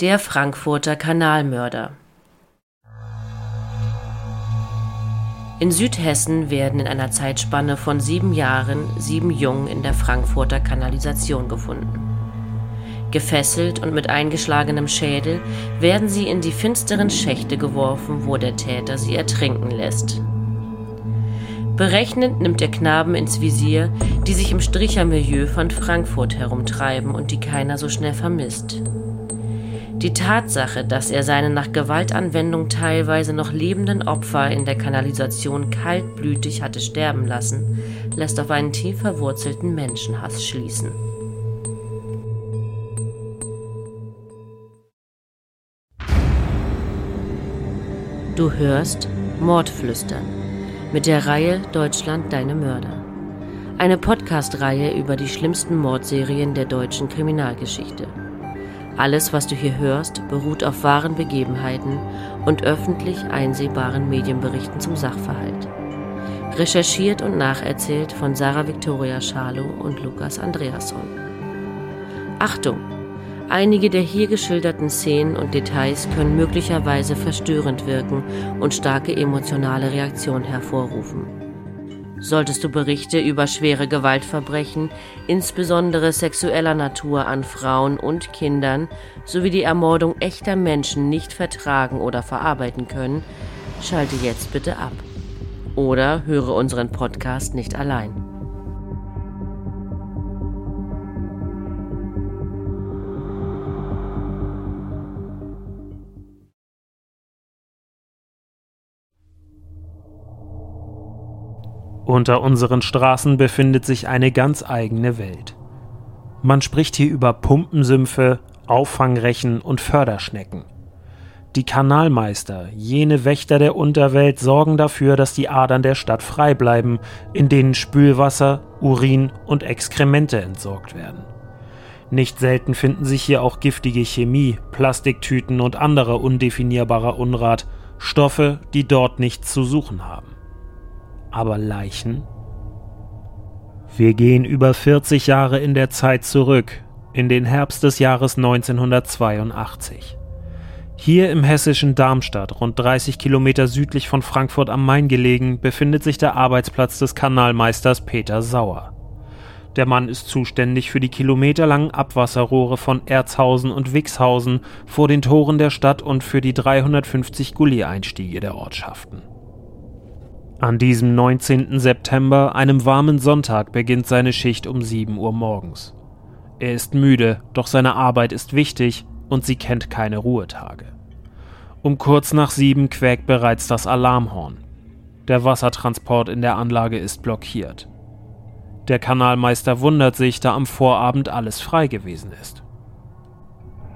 Der Frankfurter Kanalmörder. In Südhessen werden in einer Zeitspanne von sieben Jahren sieben Jungen in der Frankfurter Kanalisation gefunden. Gefesselt und mit eingeschlagenem Schädel werden sie in die finsteren Schächte geworfen, wo der Täter sie ertrinken lässt. Berechnend nimmt der Knaben ins Visier, die sich im Strichermilieu von Frankfurt herumtreiben und die keiner so schnell vermisst. Die Tatsache, dass er seine nach Gewaltanwendung teilweise noch lebenden Opfer in der Kanalisation kaltblütig hatte sterben lassen, lässt auf einen tief verwurzelten Menschenhass schließen. Du hörst Mordflüstern mit der Reihe Deutschland deine Mörder. Eine Podcast-Reihe über die schlimmsten Mordserien der deutschen Kriminalgeschichte. Alles, was du hier hörst, beruht auf wahren Begebenheiten und öffentlich einsehbaren Medienberichten zum Sachverhalt. Recherchiert und nacherzählt von Sarah Victoria Schalow und Lukas Andreasson. Achtung! Einige der hier geschilderten Szenen und Details können möglicherweise verstörend wirken und starke emotionale Reaktionen hervorrufen. Solltest du Berichte über schwere Gewaltverbrechen, insbesondere sexueller Natur an Frauen und Kindern, sowie die Ermordung echter Menschen nicht vertragen oder verarbeiten können, schalte jetzt bitte ab. Oder höre unseren Podcast nicht allein. Unter unseren Straßen befindet sich eine ganz eigene Welt. Man spricht hier über Pumpensümpfe, Auffangrechen und Förderschnecken. Die Kanalmeister, jene Wächter der Unterwelt, sorgen dafür, dass die Adern der Stadt frei bleiben, in denen Spülwasser, Urin und Exkremente entsorgt werden. Nicht selten finden sich hier auch giftige Chemie, Plastiktüten und anderer undefinierbarer Unrat, Stoffe, die dort nichts zu suchen haben aber Leichen? Wir gehen über 40 Jahre in der Zeit zurück, in den Herbst des Jahres 1982. Hier im hessischen Darmstadt, rund 30 Kilometer südlich von Frankfurt am Main gelegen, befindet sich der Arbeitsplatz des Kanalmeisters Peter Sauer. Der Mann ist zuständig für die kilometerlangen Abwasserrohre von Erzhausen und Wixhausen vor den Toren der Stadt und für die 350 Gully-Einstiege der Ortschaften. An diesem 19. September, einem warmen Sonntag, beginnt seine Schicht um 7 Uhr morgens. Er ist müde, doch seine Arbeit ist wichtig und sie kennt keine Ruhetage. Um kurz nach sieben quäkt bereits das Alarmhorn. Der Wassertransport in der Anlage ist blockiert. Der Kanalmeister wundert sich, da am Vorabend alles frei gewesen ist.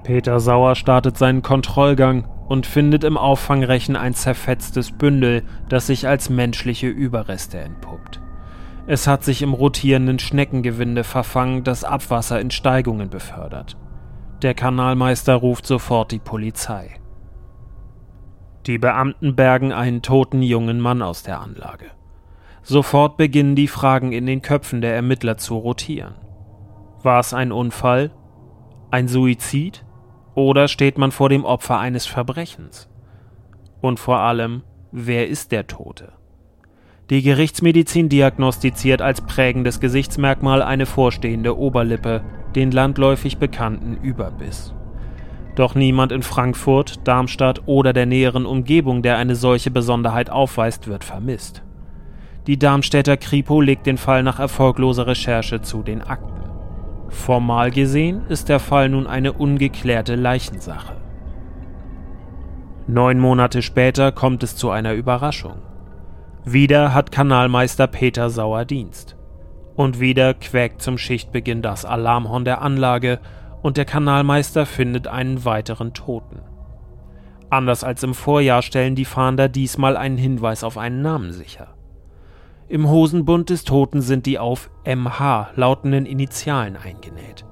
Peter Sauer startet seinen Kontrollgang und findet im Auffangrechen ein zerfetztes Bündel, das sich als menschliche Überreste entpuppt. Es hat sich im rotierenden Schneckengewinde verfangen, das Abwasser in Steigungen befördert. Der Kanalmeister ruft sofort die Polizei. Die Beamten bergen einen toten jungen Mann aus der Anlage. Sofort beginnen die Fragen in den Köpfen der Ermittler zu rotieren. War es ein Unfall? Ein Suizid? Oder steht man vor dem Opfer eines Verbrechens? Und vor allem, wer ist der Tote? Die Gerichtsmedizin diagnostiziert als prägendes Gesichtsmerkmal eine vorstehende Oberlippe, den landläufig bekannten Überbiss. Doch niemand in Frankfurt, Darmstadt oder der näheren Umgebung, der eine solche Besonderheit aufweist, wird vermisst. Die Darmstädter Kripo legt den Fall nach erfolgloser Recherche zu den Akten. Formal gesehen ist der Fall nun eine ungeklärte Leichensache. Neun Monate später kommt es zu einer Überraschung. Wieder hat Kanalmeister Peter Sauer Dienst. Und wieder quäkt zum Schichtbeginn das Alarmhorn der Anlage und der Kanalmeister findet einen weiteren Toten. Anders als im Vorjahr stellen die Fahnder diesmal einen Hinweis auf einen Namen sicher. Im Hosenbund des Toten sind die auf MH lautenden Initialen eingenäht.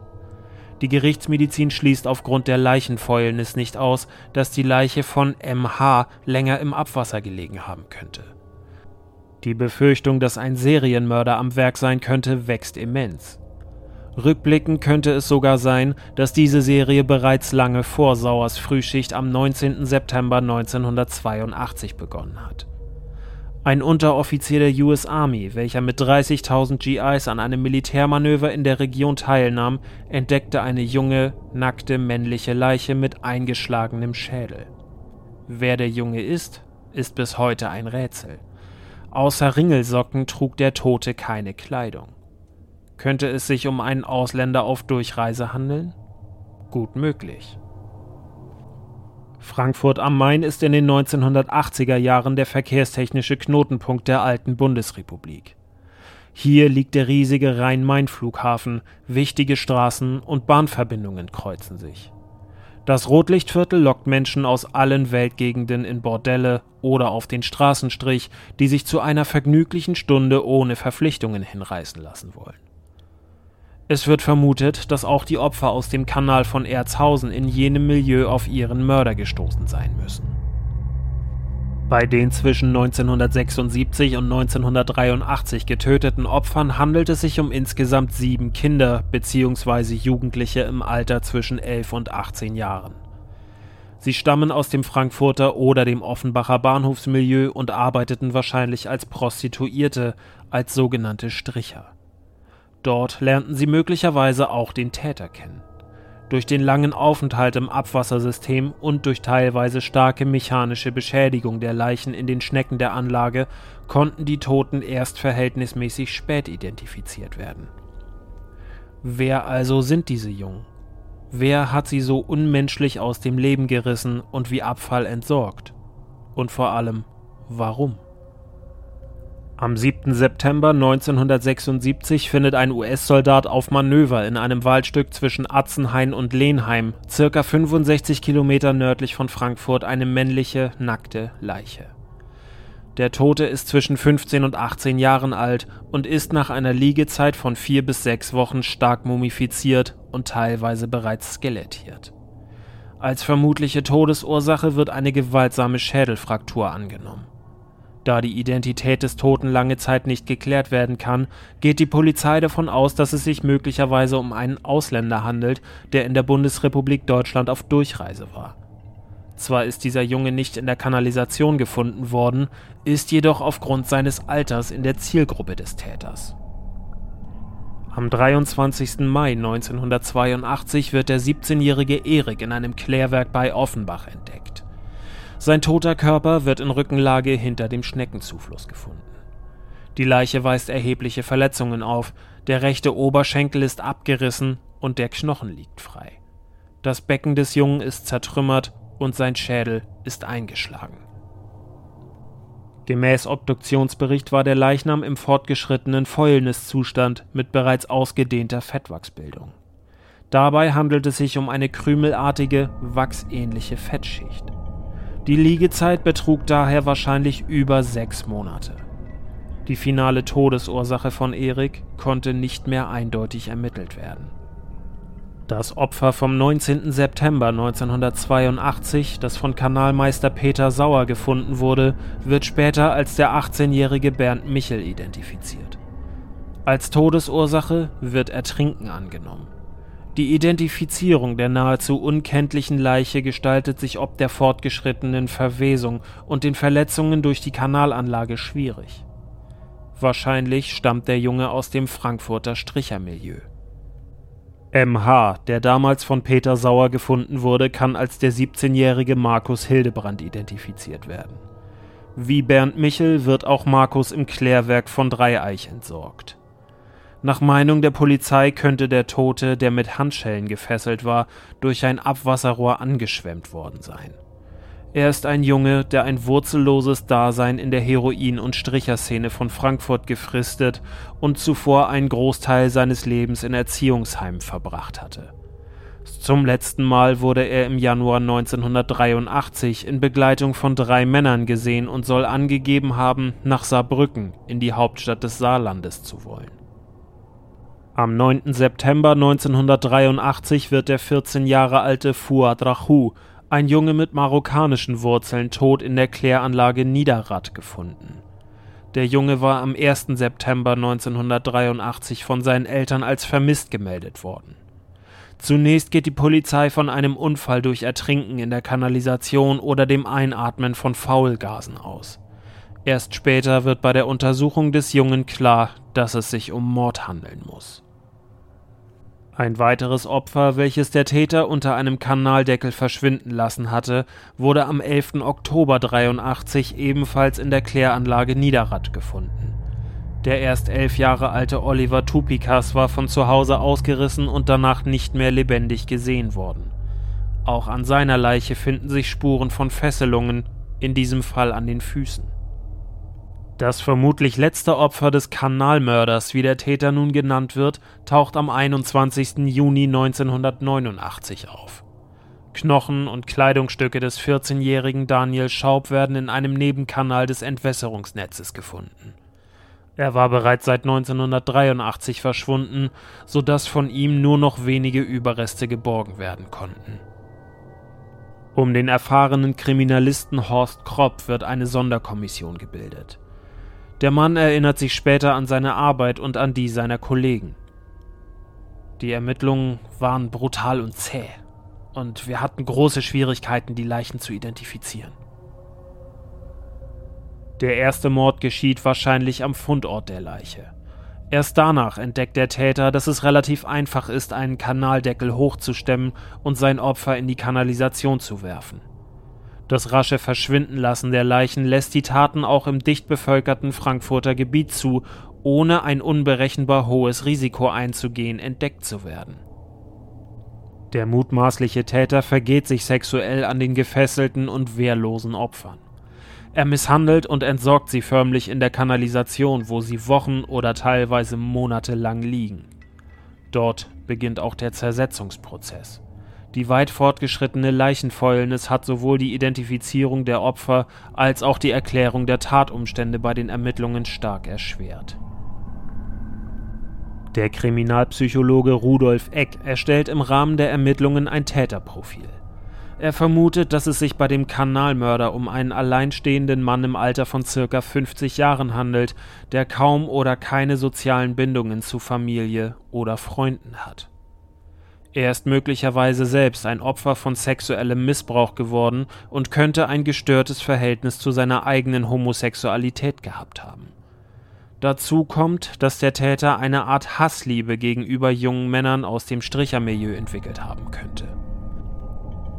Die Gerichtsmedizin schließt aufgrund der Leichenfäulnis nicht aus, dass die Leiche von MH länger im Abwasser gelegen haben könnte. Die Befürchtung, dass ein Serienmörder am Werk sein könnte, wächst immens. Rückblickend könnte es sogar sein, dass diese Serie bereits lange vor Sauers Frühschicht am 19. September 1982 begonnen hat. Ein Unteroffizier der US Army, welcher mit 30.000 GIs an einem Militärmanöver in der Region teilnahm, entdeckte eine junge, nackte männliche Leiche mit eingeschlagenem Schädel. Wer der Junge ist, ist bis heute ein Rätsel. Außer Ringelsocken trug der Tote keine Kleidung. Könnte es sich um einen Ausländer auf Durchreise handeln? Gut möglich. Frankfurt am Main ist in den 1980er Jahren der verkehrstechnische Knotenpunkt der alten Bundesrepublik. Hier liegt der riesige Rhein-Main-Flughafen, wichtige Straßen und Bahnverbindungen kreuzen sich. Das Rotlichtviertel lockt Menschen aus allen Weltgegenden in Bordelle oder auf den Straßenstrich, die sich zu einer vergnüglichen Stunde ohne Verpflichtungen hinreißen lassen wollen. Es wird vermutet, dass auch die Opfer aus dem Kanal von Erzhausen in jenem Milieu auf ihren Mörder gestoßen sein müssen. Bei den zwischen 1976 und 1983 getöteten Opfern handelt es sich um insgesamt sieben Kinder bzw. Jugendliche im Alter zwischen 11 und 18 Jahren. Sie stammen aus dem Frankfurter oder dem Offenbacher Bahnhofsmilieu und arbeiteten wahrscheinlich als Prostituierte, als sogenannte Stricher. Dort lernten sie möglicherweise auch den Täter kennen. Durch den langen Aufenthalt im Abwassersystem und durch teilweise starke mechanische Beschädigung der Leichen in den Schnecken der Anlage konnten die Toten erst verhältnismäßig spät identifiziert werden. Wer also sind diese Jungen? Wer hat sie so unmenschlich aus dem Leben gerissen und wie Abfall entsorgt? Und vor allem, warum? Am 7. September 1976 findet ein US-Soldat auf Manöver in einem Waldstück zwischen Atzenhain und Lehnheim, circa 65 Kilometer nördlich von Frankfurt, eine männliche, nackte Leiche. Der Tote ist zwischen 15 und 18 Jahren alt und ist nach einer Liegezeit von vier bis sechs Wochen stark mumifiziert und teilweise bereits skelettiert. Als vermutliche Todesursache wird eine gewaltsame Schädelfraktur angenommen. Da die Identität des Toten lange Zeit nicht geklärt werden kann, geht die Polizei davon aus, dass es sich möglicherweise um einen Ausländer handelt, der in der Bundesrepublik Deutschland auf Durchreise war. Zwar ist dieser Junge nicht in der Kanalisation gefunden worden, ist jedoch aufgrund seines Alters in der Zielgruppe des Täters. Am 23. Mai 1982 wird der 17-jährige Erik in einem Klärwerk bei Offenbach entdeckt. Sein toter Körper wird in Rückenlage hinter dem Schneckenzufluss gefunden. Die Leiche weist erhebliche Verletzungen auf, der rechte Oberschenkel ist abgerissen und der Knochen liegt frei. Das Becken des Jungen ist zertrümmert und sein Schädel ist eingeschlagen. Gemäß Obduktionsbericht war der Leichnam im fortgeschrittenen Fäulniszustand mit bereits ausgedehnter Fettwachsbildung. Dabei handelt es sich um eine krümelartige, wachsähnliche Fettschicht. Die Liegezeit betrug daher wahrscheinlich über sechs Monate. Die finale Todesursache von Erik konnte nicht mehr eindeutig ermittelt werden. Das Opfer vom 19. September 1982, das von Kanalmeister Peter Sauer gefunden wurde, wird später als der 18-jährige Bernd Michel identifiziert. Als Todesursache wird Ertrinken angenommen. Die Identifizierung der nahezu unkenntlichen Leiche gestaltet sich ob der fortgeschrittenen Verwesung und den Verletzungen durch die Kanalanlage schwierig. Wahrscheinlich stammt der Junge aus dem Frankfurter Strichermilieu. MH, der damals von Peter Sauer gefunden wurde, kann als der 17-jährige Markus Hildebrand identifiziert werden. Wie Bernd Michel wird auch Markus im Klärwerk von Dreieich entsorgt. Nach Meinung der Polizei könnte der Tote, der mit Handschellen gefesselt war, durch ein Abwasserrohr angeschwemmt worden sein. Er ist ein Junge, der ein wurzelloses Dasein in der Heroin- und Stricherszene von Frankfurt gefristet und zuvor einen Großteil seines Lebens in Erziehungsheimen verbracht hatte. Zum letzten Mal wurde er im Januar 1983 in Begleitung von drei Männern gesehen und soll angegeben haben, nach Saarbrücken, in die Hauptstadt des Saarlandes zu wollen. Am 9. September 1983 wird der 14 Jahre alte Fuad Rahou, ein Junge mit marokkanischen Wurzeln, tot in der Kläranlage Niederrad gefunden. Der Junge war am 1. September 1983 von seinen Eltern als vermisst gemeldet worden. Zunächst geht die Polizei von einem Unfall durch Ertrinken in der Kanalisation oder dem Einatmen von Faulgasen aus. Erst später wird bei der Untersuchung des Jungen klar, dass es sich um Mord handeln muss. Ein weiteres Opfer, welches der Täter unter einem Kanaldeckel verschwinden lassen hatte, wurde am 11. Oktober 83 ebenfalls in der Kläranlage Niederrad gefunden. Der erst elf Jahre alte Oliver Tupikas war von zu Hause ausgerissen und danach nicht mehr lebendig gesehen worden. Auch an seiner Leiche finden sich Spuren von Fesselungen, in diesem Fall an den Füßen. Das vermutlich letzte Opfer des Kanalmörders, wie der Täter nun genannt wird, taucht am 21. Juni 1989 auf. Knochen und Kleidungsstücke des 14-jährigen Daniel Schaub werden in einem Nebenkanal des Entwässerungsnetzes gefunden. Er war bereits seit 1983 verschwunden, sodass von ihm nur noch wenige Überreste geborgen werden konnten. Um den erfahrenen Kriminalisten Horst Kropp wird eine Sonderkommission gebildet. Der Mann erinnert sich später an seine Arbeit und an die seiner Kollegen. Die Ermittlungen waren brutal und zäh, und wir hatten große Schwierigkeiten, die Leichen zu identifizieren. Der erste Mord geschieht wahrscheinlich am Fundort der Leiche. Erst danach entdeckt der Täter, dass es relativ einfach ist, einen Kanaldeckel hochzustemmen und sein Opfer in die Kanalisation zu werfen. Das rasche Verschwindenlassen der Leichen lässt die Taten auch im dicht bevölkerten Frankfurter Gebiet zu, ohne ein unberechenbar hohes Risiko einzugehen, entdeckt zu werden. Der mutmaßliche Täter vergeht sich sexuell an den gefesselten und wehrlosen Opfern. Er misshandelt und entsorgt sie förmlich in der Kanalisation, wo sie Wochen oder teilweise Monate lang liegen. Dort beginnt auch der Zersetzungsprozess. Die weit fortgeschrittene Leichenfäulnis hat sowohl die Identifizierung der Opfer als auch die Erklärung der Tatumstände bei den Ermittlungen stark erschwert. Der Kriminalpsychologe Rudolf Eck erstellt im Rahmen der Ermittlungen ein Täterprofil. Er vermutet, dass es sich bei dem Kanalmörder um einen alleinstehenden Mann im Alter von circa 50 Jahren handelt, der kaum oder keine sozialen Bindungen zu Familie oder Freunden hat. Er ist möglicherweise selbst ein Opfer von sexuellem Missbrauch geworden und könnte ein gestörtes Verhältnis zu seiner eigenen Homosexualität gehabt haben. Dazu kommt, dass der Täter eine Art Hassliebe gegenüber jungen Männern aus dem Strichermilieu entwickelt haben könnte.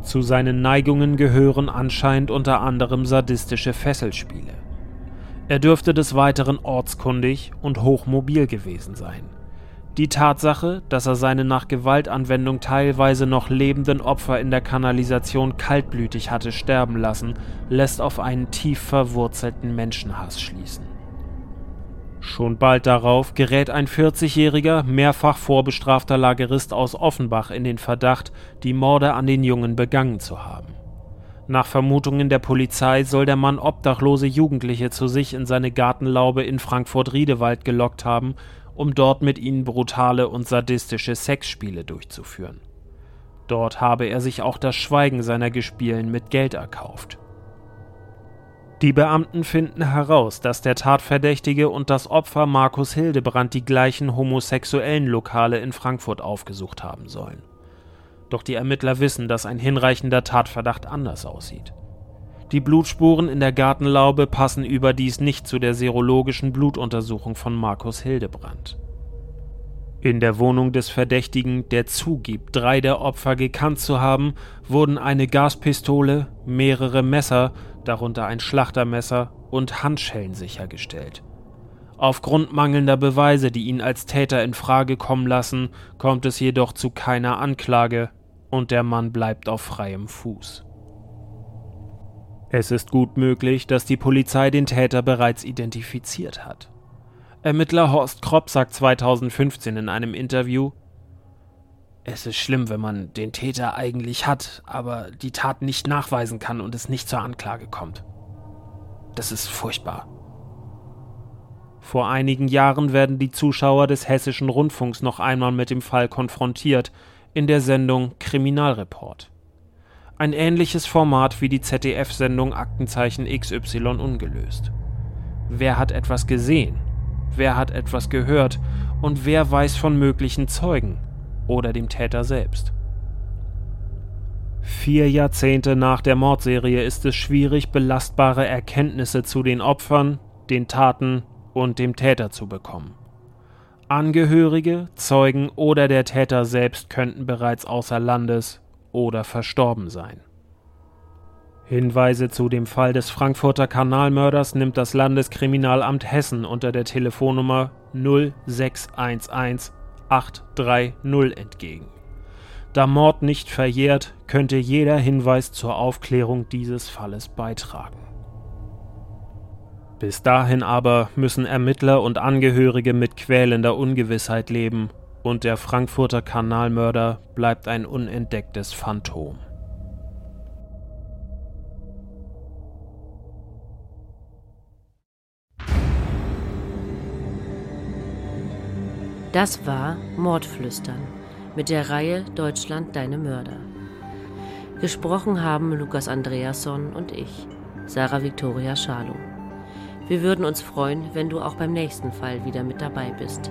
Zu seinen Neigungen gehören anscheinend unter anderem sadistische Fesselspiele. Er dürfte des Weiteren ortskundig und hochmobil gewesen sein. Die Tatsache, dass er seine nach Gewaltanwendung teilweise noch lebenden Opfer in der Kanalisation kaltblütig hatte sterben lassen, lässt auf einen tief verwurzelten Menschenhass schließen. Schon bald darauf gerät ein 40-jähriger, mehrfach vorbestrafter Lagerist aus Offenbach in den Verdacht, die Morde an den Jungen begangen zu haben. Nach Vermutungen der Polizei soll der Mann obdachlose Jugendliche zu sich in seine Gartenlaube in Frankfurt-Riedewald gelockt haben um dort mit ihnen brutale und sadistische Sexspiele durchzuführen. Dort habe er sich auch das Schweigen seiner Gespielen mit Geld erkauft. Die Beamten finden heraus, dass der Tatverdächtige und das Opfer Markus Hildebrand die gleichen homosexuellen Lokale in Frankfurt aufgesucht haben sollen. Doch die Ermittler wissen, dass ein hinreichender Tatverdacht anders aussieht. Die Blutspuren in der Gartenlaube passen überdies nicht zu der serologischen Blutuntersuchung von Markus Hildebrand. In der Wohnung des Verdächtigen, der zugibt, drei der Opfer gekannt zu haben, wurden eine Gaspistole, mehrere Messer, darunter ein Schlachtermesser und Handschellen sichergestellt. Aufgrund mangelnder Beweise, die ihn als Täter in Frage kommen lassen, kommt es jedoch zu keiner Anklage und der Mann bleibt auf freiem Fuß. Es ist gut möglich, dass die Polizei den Täter bereits identifiziert hat. Ermittler Horst Kropp sagt 2015 in einem Interview, es ist schlimm, wenn man den Täter eigentlich hat, aber die Tat nicht nachweisen kann und es nicht zur Anklage kommt. Das ist furchtbar. Vor einigen Jahren werden die Zuschauer des hessischen Rundfunks noch einmal mit dem Fall konfrontiert in der Sendung Kriminalreport. Ein ähnliches Format wie die ZDF-Sendung Aktenzeichen XY ungelöst. Wer hat etwas gesehen? Wer hat etwas gehört? Und wer weiß von möglichen Zeugen oder dem Täter selbst? Vier Jahrzehnte nach der Mordserie ist es schwierig, belastbare Erkenntnisse zu den Opfern, den Taten und dem Täter zu bekommen. Angehörige, Zeugen oder der Täter selbst könnten bereits außer Landes oder verstorben sein. Hinweise zu dem Fall des Frankfurter Kanalmörders nimmt das Landeskriminalamt Hessen unter der Telefonnummer 0611 830 entgegen. Da Mord nicht verjährt, könnte jeder Hinweis zur Aufklärung dieses Falles beitragen. Bis dahin aber müssen Ermittler und Angehörige mit quälender Ungewissheit leben und der Frankfurter Kanalmörder bleibt ein unentdecktes Phantom. Das war Mordflüstern mit der Reihe Deutschland deine Mörder. Gesprochen haben Lukas Andreasson und ich, Sarah Victoria Schalow. Wir würden uns freuen, wenn du auch beim nächsten Fall wieder mit dabei bist.